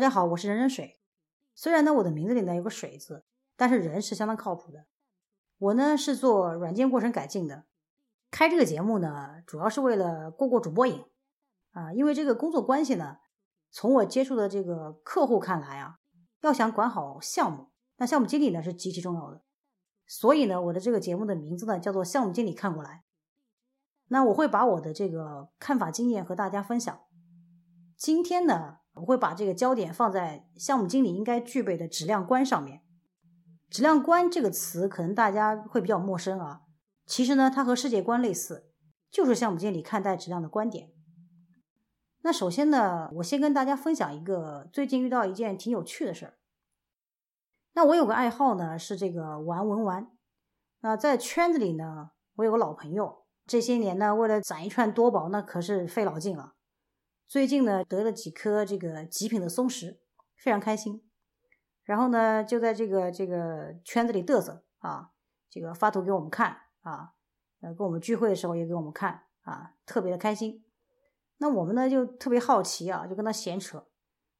大家好，我是人人水。虽然呢我的名字里呢有个水字，但是人是相当靠谱的。我呢是做软件过程改进的，开这个节目呢主要是为了过过主播瘾啊。因为这个工作关系呢，从我接触的这个客户看来啊，要想管好项目，那项目经理呢是极其重要的。所以呢，我的这个节目的名字呢叫做项目经理看过来。那我会把我的这个看法经验和大家分享。今天呢。我会把这个焦点放在项目经理应该具备的质量观上面。质量观这个词可能大家会比较陌生啊，其实呢，它和世界观类似，就是项目经理看待质量的观点。那首先呢，我先跟大家分享一个最近遇到一件挺有趣的事儿。那我有个爱好呢，是这个玩文玩。那在圈子里呢，我有个老朋友，这些年呢，为了攒一串多宝，那可是费老劲了。最近呢，得了几颗这个极品的松石，非常开心。然后呢，就在这个这个圈子里嘚瑟啊，这个发图给我们看啊，呃，跟我们聚会的时候也给我们看啊，特别的开心。那我们呢就特别好奇啊，就跟他闲扯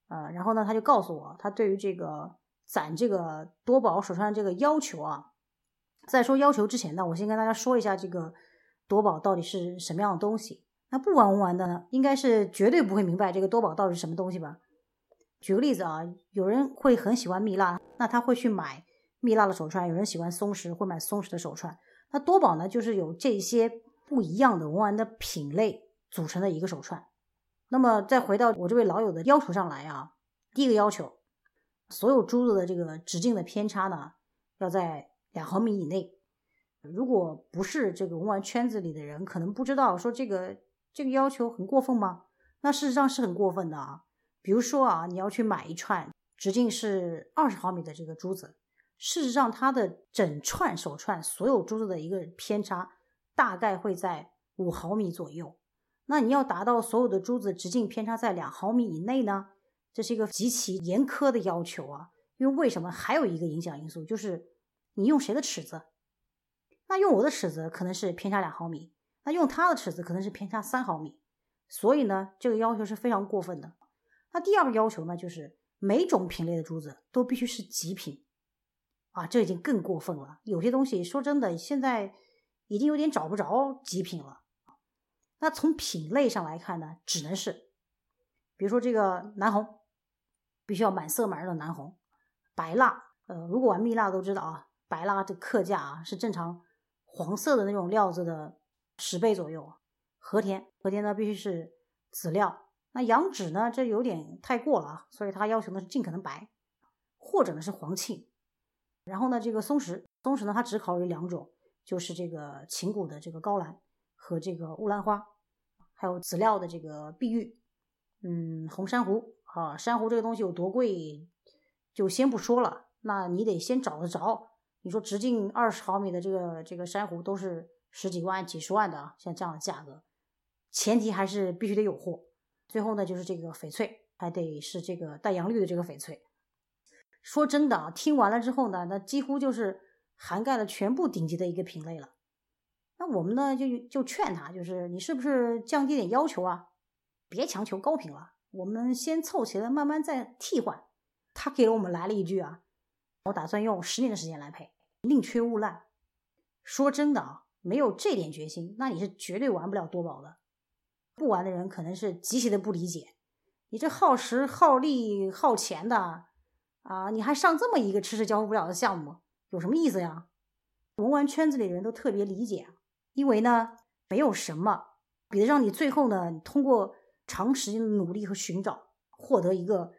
啊。然后呢，他就告诉我，他对于这个攒这个多宝手串这个要求啊。在说要求之前呢，我先跟大家说一下这个多宝到底是什么样的东西。那不玩文玩的呢，应该是绝对不会明白这个多宝到底是什么东西吧？举个例子啊，有人会很喜欢蜜蜡，那他会去买蜜蜡的手串；有人喜欢松石，会买松石的手串。那多宝呢，就是有这些不一样的文玩的品类组成的一个手串。那么再回到我这位老友的要求上来啊，第一个要求，所有珠子的这个直径的偏差呢，要在两毫米以内。如果不是这个文玩圈子里的人，可能不知道说这个。这个要求很过分吗？那事实上是很过分的啊。比如说啊，你要去买一串直径是二十毫米的这个珠子，事实上它的整串手串所有珠子的一个偏差大概会在五毫米左右。那你要达到所有的珠子直径偏差在两毫米以内呢？这是一个极其严苛的要求啊。因为为什么？还有一个影响因素就是你用谁的尺子？那用我的尺子可能是偏差两毫米。那用它的尺子可能是偏差三毫米，所以呢，这个要求是非常过分的。那第二个要求呢，就是每种品类的珠子都必须是极品啊，这已经更过分了。有些东西说真的，现在已经有点找不着极品了。那从品类上来看呢，只能是，比如说这个南红，必须要满色满肉的南红。白蜡，呃，如果玩蜜蜡都知道啊，白蜡这克价啊是正常黄色的那种料子的。十倍左右，和田和田呢必须是紫料，那羊脂呢这有点太过了啊，所以它要求的是尽可能白，或者呢是黄沁。然后呢这个松石，松石呢它只考虑两种，就是这个琴谷的这个高兰和这个乌兰花，还有紫料的这个碧玉，嗯红珊瑚啊，珊瑚这个东西有多贵就先不说了，那你得先找得着。你说直径二十毫米的这个这个珊瑚都是。十几万、几十万的啊，像这样的价格，前提还是必须得有货。最后呢，就是这个翡翠，还得是这个带阳绿的这个翡翠。说真的啊，听完了之后呢，那几乎就是涵盖了全部顶级的一个品类了。那我们呢，就就劝他，就是你是不是降低点要求啊？别强求高品了，我们先凑齐了，慢慢再替换。他给了我们来了一句啊，我打算用十年的时间来配，宁缺毋滥。说真的啊。没有这点决心，那你是绝对玩不了多宝的。不玩的人可能是极其的不理解，你这耗时耗力耗钱的啊，你还上这么一个迟迟交付不了的项目，有什么意思呀？文玩圈子里的人都特别理解，因为呢，没有什么比得上你最后呢，通过长时间的努力和寻找，获得一个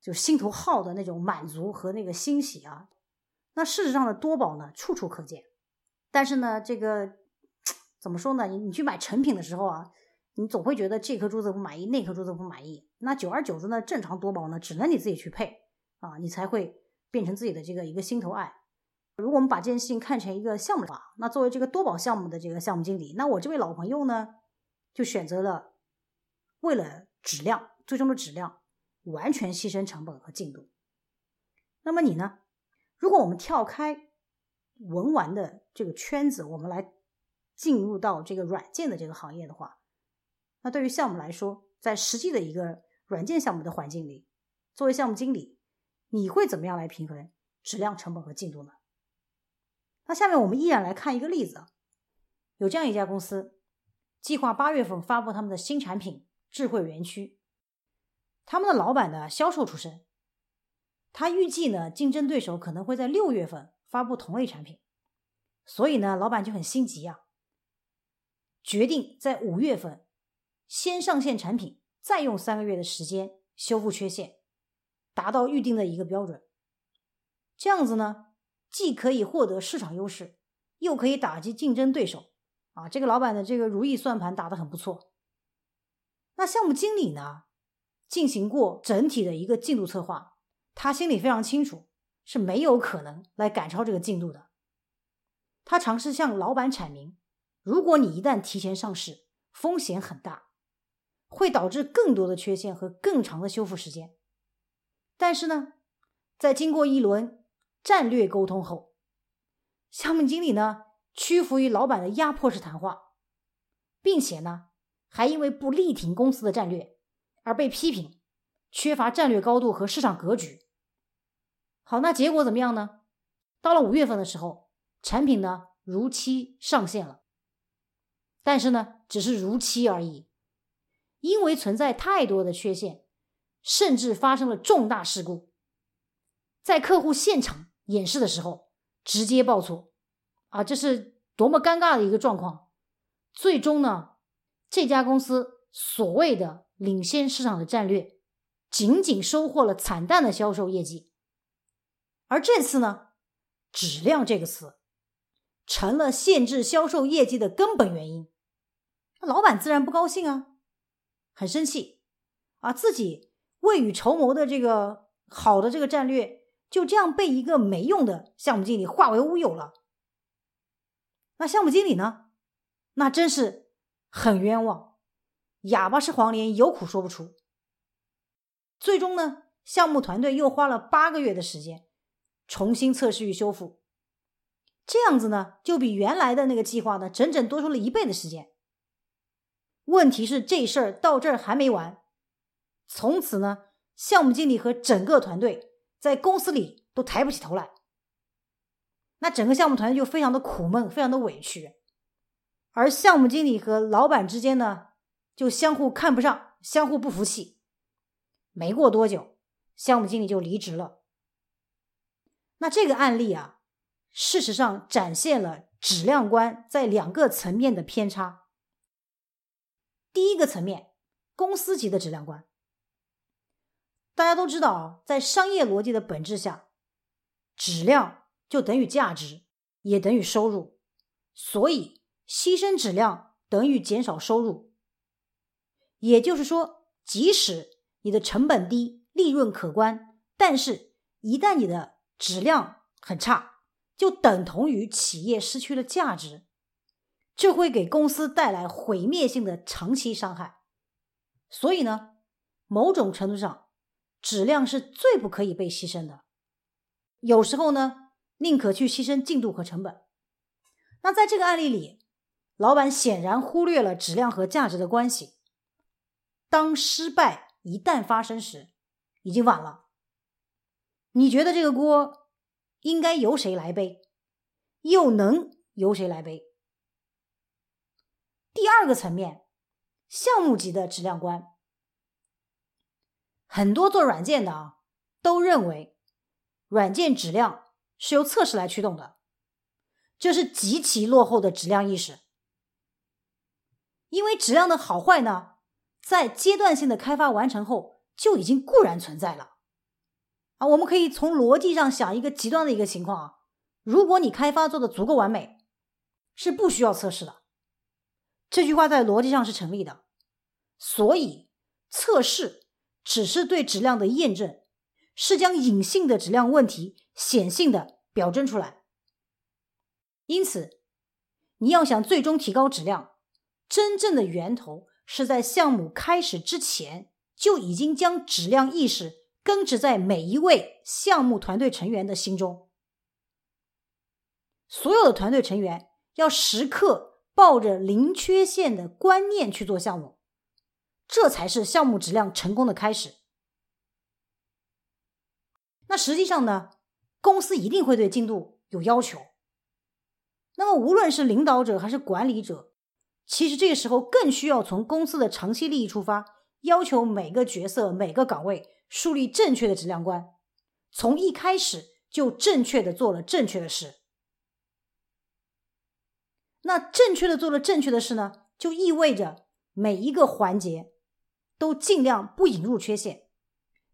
就心头好的那种满足和那个欣喜啊。那事实上的多宝呢，处处可见。但是呢，这个怎么说呢？你你去买成品的时候啊，你总会觉得这颗珠子不满意，那颗珠子不满意。那久而久之呢，正常多宝呢，只能你自己去配啊，你才会变成自己的这个一个心头爱。如果我们把这件事情看成一个项目的话，那作为这个多宝项目的这个项目经理，那我这位老朋友呢，就选择了为了质量，最终的质量，完全牺牲成本和进度。那么你呢？如果我们跳开。文玩的这个圈子，我们来进入到这个软件的这个行业的话，那对于项目来说，在实际的一个软件项目的环境里，作为项目经理，你会怎么样来平衡质量、成本和进度呢？那下面我们依然来看一个例子啊，有这样一家公司，计划八月份发布他们的新产品——智慧园区。他们的老板呢，销售出身，他预计呢，竞争对手可能会在六月份发布同类产品，所以呢，老板就很心急啊，决定在五月份先上线产品，再用三个月的时间修复缺陷，达到预定的一个标准。这样子呢？既可以获得市场优势，又可以打击竞争对手，啊，这个老板的这个如意算盘打得很不错。那项目经理呢，进行过整体的一个进度策划，他心里非常清楚是没有可能来赶超这个进度的。他尝试向老板阐明，如果你一旦提前上市，风险很大，会导致更多的缺陷和更长的修复时间。但是呢，在经过一轮。战略沟通后，项目经理呢屈服于老板的压迫式谈话，并且呢还因为不力挺公司的战略而被批评缺乏战略高度和市场格局。好，那结果怎么样呢？到了五月份的时候，产品呢如期上线了，但是呢只是如期而已，因为存在太多的缺陷，甚至发生了重大事故，在客户现场。演示的时候直接报错，啊，这是多么尴尬的一个状况！最终呢，这家公司所谓的领先市场的战略，仅仅收获了惨淡的销售业绩。而这次呢，质量这个词成了限制销售业绩的根本原因。那老板自然不高兴啊，很生气啊，自己未雨绸缪的这个好的这个战略。就这样被一个没用的项目经理化为乌有了。那项目经理呢？那真是很冤枉，哑巴吃黄连，有苦说不出。最终呢，项目团队又花了八个月的时间重新测试与修复，这样子呢，就比原来的那个计划呢，整整多出了一倍的时间。问题是这事儿到这儿还没完，从此呢，项目经理和整个团队。在公司里都抬不起头来，那整个项目团队就非常的苦闷，非常的委屈，而项目经理和老板之间呢，就相互看不上，相互不服气。没过多久，项目经理就离职了。那这个案例啊，事实上展现了质量观在两个层面的偏差。第一个层面，公司级的质量观。大家都知道，在商业逻辑的本质下，质量就等于价值，也等于收入。所以，牺牲质量等于减少收入。也就是说，即使你的成本低、利润可观，但是一旦你的质量很差，就等同于企业失去了价值，这会给公司带来毁灭性的长期伤害。所以呢，某种程度上。质量是最不可以被牺牲的，有时候呢，宁可去牺牲进度和成本。那在这个案例里，老板显然忽略了质量和价值的关系。当失败一旦发生时，已经晚了。你觉得这个锅应该由谁来背？又能由谁来背？第二个层面，项目级的质量观。很多做软件的啊，都认为软件质量是由测试来驱动的，这是极其落后的质量意识。因为质量的好坏呢，在阶段性的开发完成后就已经固然存在了。我们可以从逻辑上想一个极端的一个情况啊，如果你开发做的足够完美，是不需要测试的。这句话在逻辑上是成立的，所以测试。只是对质量的验证，是将隐性的质量问题显性的表征出来。因此，你要想最终提高质量，真正的源头是在项目开始之前就已经将质量意识根植在每一位项目团队成员的心中。所有的团队成员要时刻抱着零缺陷的观念去做项目。这才是项目质量成功的开始。那实际上呢，公司一定会对进度有要求。那么，无论是领导者还是管理者，其实这个时候更需要从公司的长期利益出发，要求每个角色、每个岗位树立正确的质量观，从一开始就正确的做了正确的事。那正确的做了正确的事呢，就意味着每一个环节都尽量不引入缺陷，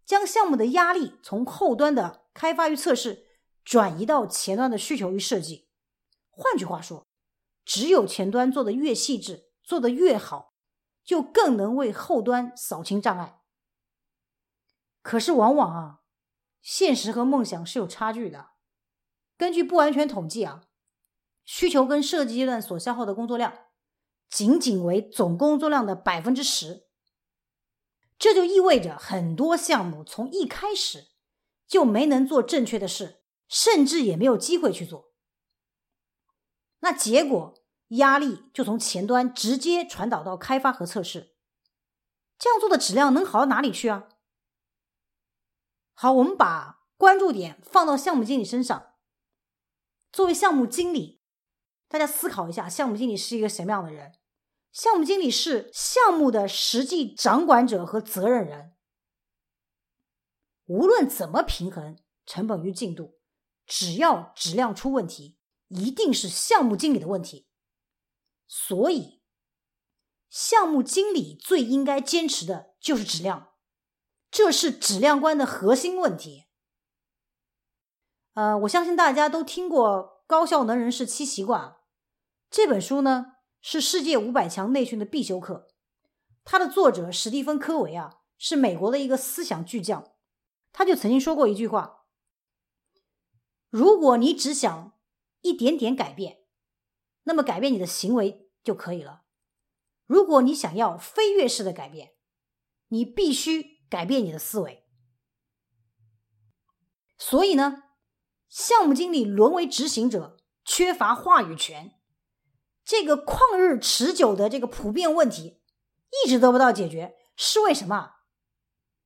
将项目的压力从后端的开发与测试转移到前端的需求与设计。换句话说，只有前端做的越细致，做的越好，就更能为后端扫清障碍。可是往往啊，现实和梦想是有差距的。根据不完全统计啊。需求跟设计阶段所消耗的工作量，仅仅为总工作量的百分之十。这就意味着很多项目从一开始就没能做正确的事，甚至也没有机会去做。那结果压力就从前端直接传导到开发和测试，这样做的质量能好到哪里去啊？好，我们把关注点放到项目经理身上，作为项目经理。大家思考一下，项目经理是一个什么样的人？项目经理是项目的实际掌管者和责任人。无论怎么平衡成本与进度，只要质量出问题，一定是项目经理的问题。所以，项目经理最应该坚持的就是质量，这是质量观的核心问题。呃，我相信大家都听过《高效能人士七习惯》。这本书呢是世界五百强内训的必修课，它的作者史蒂芬·科维啊是美国的一个思想巨匠，他就曾经说过一句话：如果你只想一点点改变，那么改变你的行为就可以了；如果你想要飞跃式的改变，你必须改变你的思维。所以呢，项目经理沦为执行者，缺乏话语权。这个旷日持久的这个普遍问题一直得不到解决，是为什么？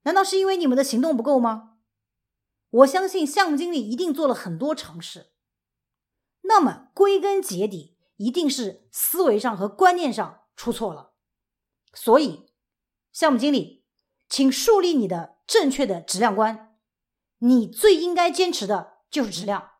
难道是因为你们的行动不够吗？我相信项目经理一定做了很多尝试。那么归根结底，一定是思维上和观念上出错了。所以，项目经理，请树立你的正确的质量观。你最应该坚持的就是质量。